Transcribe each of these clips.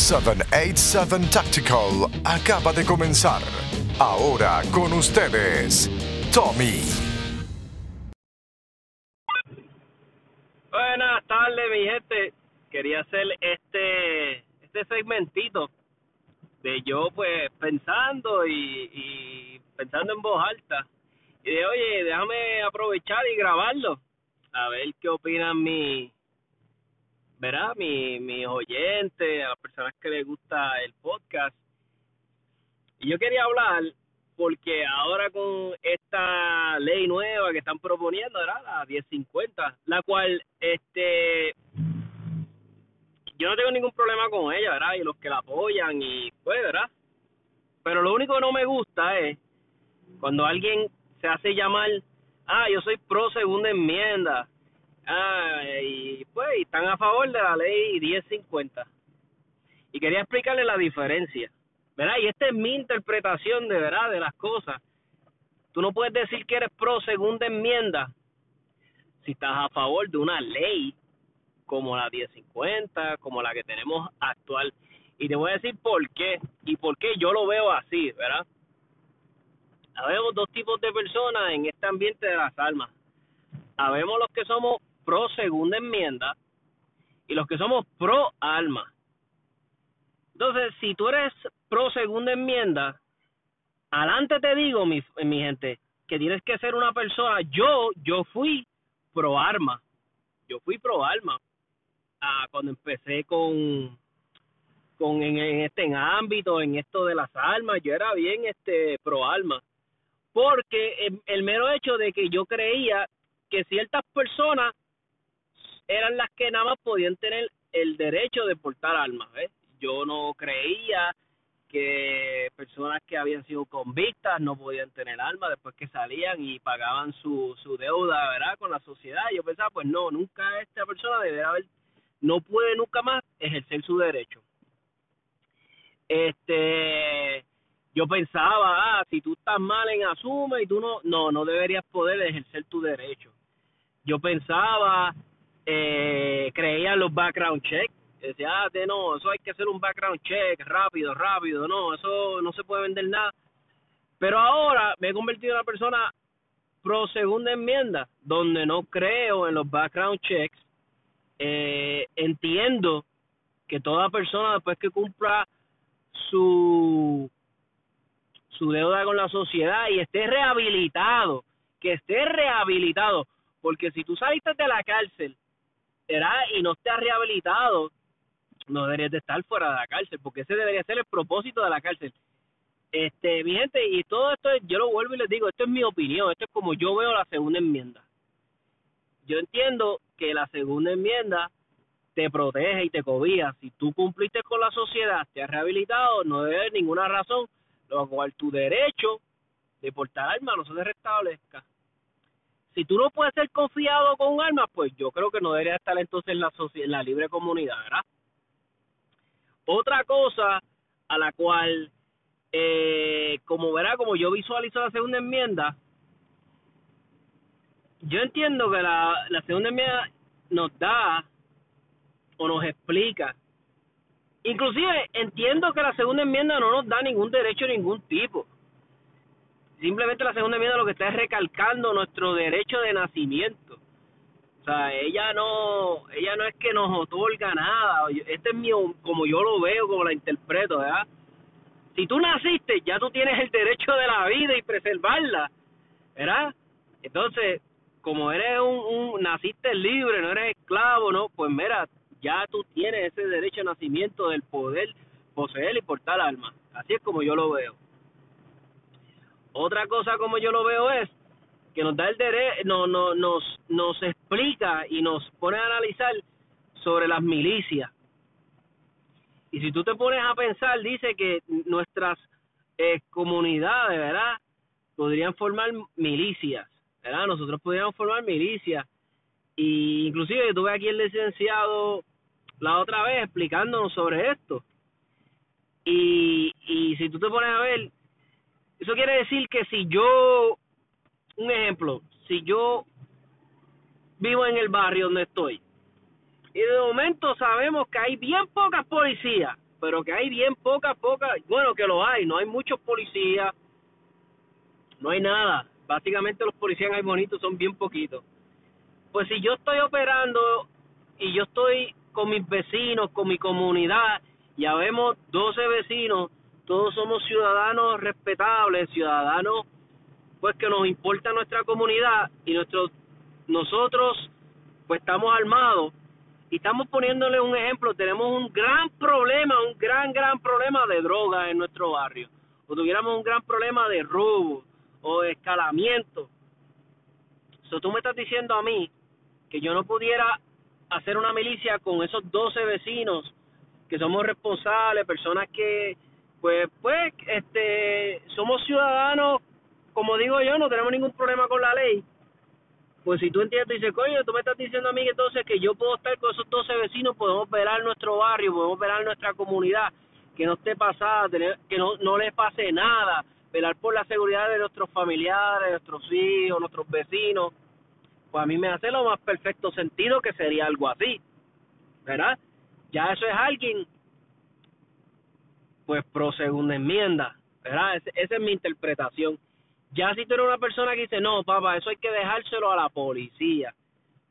787 Tactical acaba de comenzar. Ahora con ustedes, Tommy. Buenas tardes, mi gente. Quería hacer este este segmentito de yo, pues, pensando y, y pensando en voz alta. Y de, oye, déjame aprovechar y grabarlo. A ver qué opinan mi, ¿verdad? Mi, mis oyentes, a las personas que les gusta el podcast. Y yo quería hablar porque ahora con esta ley nueva que están proponiendo, ¿verdad? La 1050, la cual, este, yo no tengo ningún problema con ella, ¿verdad? Y los que la apoyan y pues, ¿verdad? Pero lo único que no me gusta es cuando alguien se hace llamar, ah, yo soy pro segunda enmienda, ah, y pues están a favor de la ley 1050. Y quería explicarle la diferencia, ¿verdad? Y esta es mi interpretación de verdad de las cosas. Tú no puedes decir que eres pro segunda enmienda si estás a favor de una ley como la 1050, como la que tenemos actual. Y te voy a decir por qué y por qué yo lo veo así, ¿verdad? Habemos dos tipos de personas en este ambiente de las almas. Habemos los que somos pro segunda enmienda y los que somos pro alma. Entonces, si tú eres pro segunda enmienda, adelante te digo, mi, mi gente, que tienes que ser una persona. Yo, yo fui pro arma. Yo fui pro alma. Cuando empecé con, con en, en este ámbito, en esto de las almas, yo era bien este pro alma. Porque el, el mero hecho de que yo creía que ciertas personas eran las que nada más podían tener el derecho de portar armas. ¿ves? Yo no creía que personas que habían sido convictas no podían tener armas después que salían y pagaban su, su deuda, ¿verdad? Con la sociedad. Yo pensaba, pues no, nunca esta persona debería haber, no puede nunca más ejercer su derecho. Este, yo pensaba, ah, si tú estás mal en asume y tú no, no, no deberías poder ejercer tu derecho. Yo pensaba, eh, creía en los background checks, decía, ah, de no, eso hay que hacer un background check rápido, rápido, no, eso no se puede vender nada. Pero ahora me he convertido en una persona pro segunda enmienda, donde no creo en los background checks. Eh, entiendo que toda persona después que cumpla su su deuda con la sociedad y esté rehabilitado, que esté rehabilitado, porque si tú saliste de la cárcel, ¿verdad? y no estás rehabilitado, no deberías de estar fuera de la cárcel, porque ese debería ser el propósito de la cárcel. Este, mi gente, y todo esto, yo lo vuelvo y les digo, esto es mi opinión, esto es como yo veo la segunda enmienda. Yo entiendo que la segunda enmienda te protege y te cobija. Si tú cumpliste con la sociedad, te has rehabilitado, no debe haber ninguna razón lo cual tu derecho de portar armas no se te restablezca. Si tú no puedes ser confiado con armas, pues yo creo que no debería estar entonces en la, en la libre comunidad, ¿verdad? Otra cosa a la cual, eh, como verá, como yo visualizo la segunda enmienda, yo entiendo que la, la segunda enmienda nos da o nos explica Inclusive entiendo que la segunda enmienda no nos da ningún derecho de ningún tipo. Simplemente la segunda enmienda lo que está es recalcando nuestro derecho de nacimiento. O sea, ella no, ella no es que nos otorga nada. Este es mi, como yo lo veo, como la interpreto, ¿verdad? Si tú naciste, ya tú tienes el derecho de la vida y preservarla, ¿verdad? Entonces, como eres un, un naciste libre, no eres esclavo, ¿no? Pues mira, ya tú tienes ese derecho de nacimiento del poder poseer y portar alma. Así es como yo lo veo. Otra cosa como yo lo veo es que nos da el derecho, no, no, nos, nos explica y nos pone a analizar sobre las milicias. Y si tú te pones a pensar, dice que nuestras eh, comunidades, ¿verdad? Podrían formar milicias, ¿verdad? Nosotros podríamos formar milicias. Y inclusive tuve aquí el licenciado la otra vez explicándonos sobre esto. Y, y si tú te pones a ver, eso quiere decir que si yo, un ejemplo, si yo vivo en el barrio donde estoy, y de momento sabemos que hay bien pocas policías, pero que hay bien poca, poca, bueno, que lo hay, no hay muchos policías, no hay nada, básicamente los policías hay bonitos son bien poquitos. Pues si yo estoy operando y yo estoy con mis vecinos, con mi comunidad, ya vemos 12 vecinos, todos somos ciudadanos respetables, ciudadanos pues que nos importa nuestra comunidad y nuestros nosotros pues estamos armados. Y estamos poniéndole un ejemplo, tenemos un gran problema, un gran, gran problema de droga en nuestro barrio, o tuviéramos un gran problema de robo o de escalamiento. So, tú me estás diciendo a mí que yo no pudiera hacer una milicia con esos 12 vecinos que somos responsables, personas que, pues, pues, este, somos ciudadanos, como digo yo, no tenemos ningún problema con la ley, pues si tú entiendes, dices, coño, tú me estás diciendo a mí que entonces que yo puedo estar con esos 12 vecinos, podemos velar nuestro barrio, podemos velar nuestra comunidad, que no esté pasada, que no, no les pase nada, velar por la seguridad de nuestros familiares, de nuestros hijos, nuestros vecinos, pues a mí me hace lo más perfecto sentido que sería algo así, ¿verdad? Ya eso es alguien, pues pro segunda enmienda, ¿verdad? esa es mi interpretación ya si tú eres una persona que dice, no, papá, eso hay que dejárselo a la policía,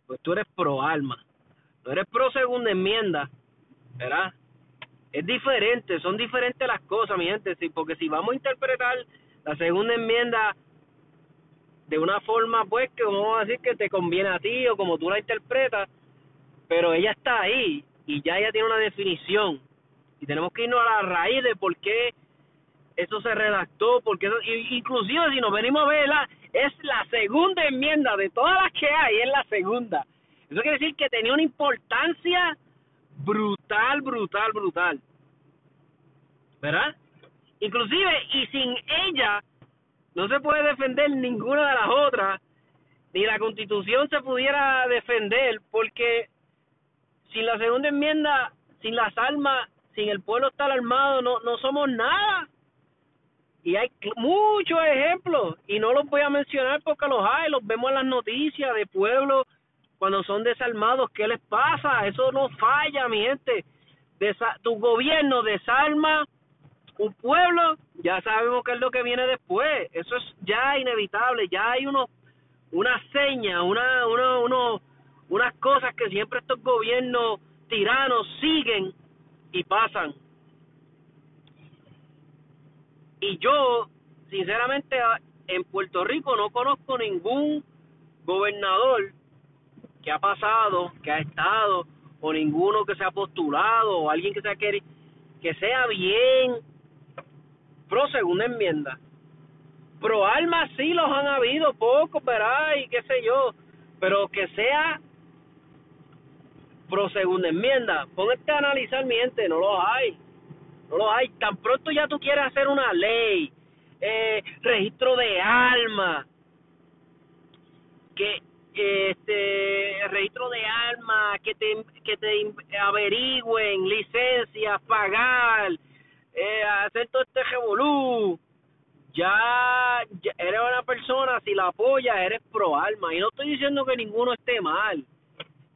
pues tú eres pro alma, tú eres pro segunda enmienda, ¿verdad? Es diferente, son diferentes las cosas, mi gente, sí, porque si vamos a interpretar la segunda enmienda de una forma, pues, que vamos a decir que te conviene a ti o como tú la interpretas, pero ella está ahí y ya ella tiene una definición y tenemos que irnos a la raíz de por qué eso se redactó, porque inclusive si nos venimos a verla, es la segunda enmienda de todas las que hay, es la segunda. Eso quiere decir que tenía una importancia brutal, brutal, brutal. ¿Verdad? Inclusive, y sin ella, no se puede defender ninguna de las otras, ni la constitución se pudiera defender, porque sin la segunda enmienda, sin las armas, sin el pueblo estar armado, no, no somos nada. Y hay muchos ejemplos, y no los voy a mencionar porque los hay, los vemos en las noticias de pueblos cuando son desarmados, ¿qué les pasa? Eso no falla, mi gente. tu gobierno desarma un pueblo, ya sabemos qué es lo que viene después. Eso es ya inevitable, ya hay uno, una seña, una, uno, uno, unas cosas que siempre estos gobiernos tiranos siguen y pasan. Y yo, sinceramente, en Puerto Rico no conozco ningún gobernador que ha pasado, que ha estado, o ninguno que se ha postulado, o alguien que sea que, que sea bien pro segunda enmienda. Pro alma sí los han habido, pocos, ¿verdad? Y qué sé yo, pero que sea pro segunda enmienda, ponete a analizar mi gente, no los hay no lo hay. Tan pronto ya tú quieres hacer una ley, eh, registro de alma, que este registro de alma, que te que te averigüen licencias, pagar, eh, hacer todo este revolú. Ya, ya eres una persona, si la apoyas, eres pro alma. Y no estoy diciendo que ninguno esté mal.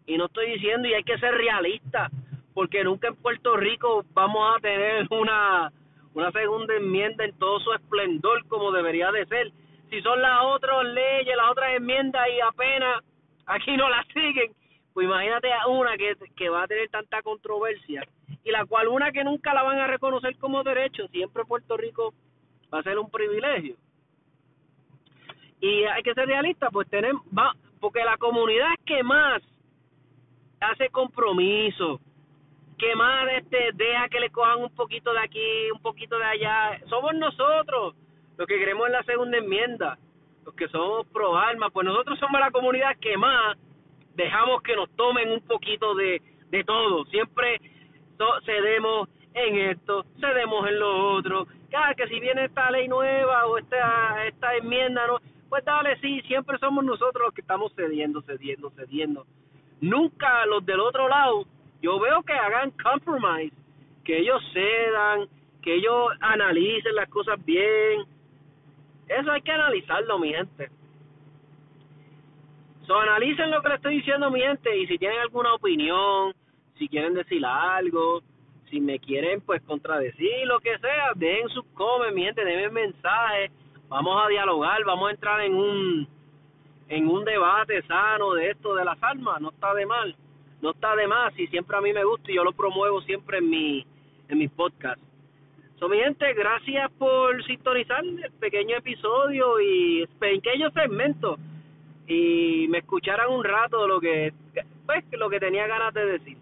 Y no estoy diciendo, y hay que ser realista porque nunca en Puerto Rico vamos a tener una, una segunda enmienda en todo su esplendor como debería de ser. Si son las otras leyes, las otras enmiendas y apenas aquí no las siguen, pues imagínate una que, que va a tener tanta controversia y la cual una que nunca la van a reconocer como derecho, siempre Puerto Rico va a ser un privilegio. Y hay que ser realista, pues tenemos, va, porque la comunidad que más hace compromiso, que más este deja que le cojan un poquito de aquí, un poquito de allá. Somos nosotros los que queremos en la segunda enmienda, los que somos pro alma, pues nosotros somos la comunidad que más dejamos que nos tomen un poquito de, de todo. Siempre cedemos en esto, cedemos en lo otro. Cada que si viene esta ley nueva o esta, esta enmienda, no, pues dale, sí, siempre somos nosotros los que estamos cediendo, cediendo, cediendo. Nunca los del otro lado yo veo que hagan compromise, que ellos cedan, que ellos analicen las cosas bien. Eso hay que analizarlo, mi gente. So, analicen lo que le estoy diciendo, mi gente, y si tienen alguna opinión, si quieren decir algo, si me quieren pues contradecir, lo que sea, dejen sus comes, mi gente, denme mensajes, vamos a dialogar, vamos a entrar en un en un debate sano de esto de las armas, no está de mal, no está de más, y siempre a mí me gusta y yo lo promuevo siempre en mi en mis podcasts. So, mi gente, gracias por sintonizar el pequeño episodio y pequeño segmento y me escucharan un rato lo que pues lo que tenía ganas de decir.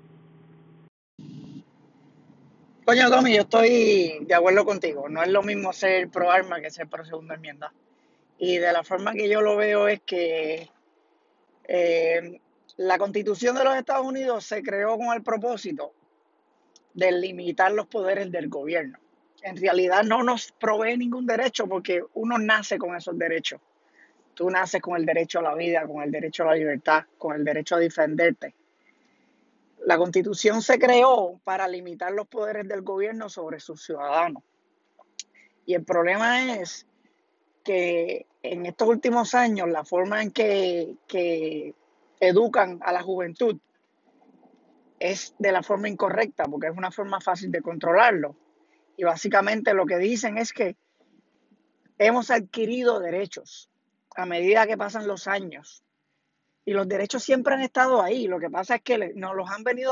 Coño, Tommy, yo estoy de acuerdo contigo. No es lo mismo ser pro arma que ser pro segunda enmienda. Y de la forma que yo lo veo es que eh, la constitución de los Estados Unidos se creó con el propósito de limitar los poderes del gobierno. En realidad no nos provee ningún derecho porque uno nace con esos derechos. Tú naces con el derecho a la vida, con el derecho a la libertad, con el derecho a defenderte. La constitución se creó para limitar los poderes del gobierno sobre sus ciudadanos. Y el problema es que en estos últimos años la forma en que, que educan a la juventud es de la forma incorrecta, porque es una forma fácil de controlarlo. Y básicamente lo que dicen es que hemos adquirido derechos a medida que pasan los años. Y los derechos siempre han estado ahí. Lo que pasa es que nos los han venido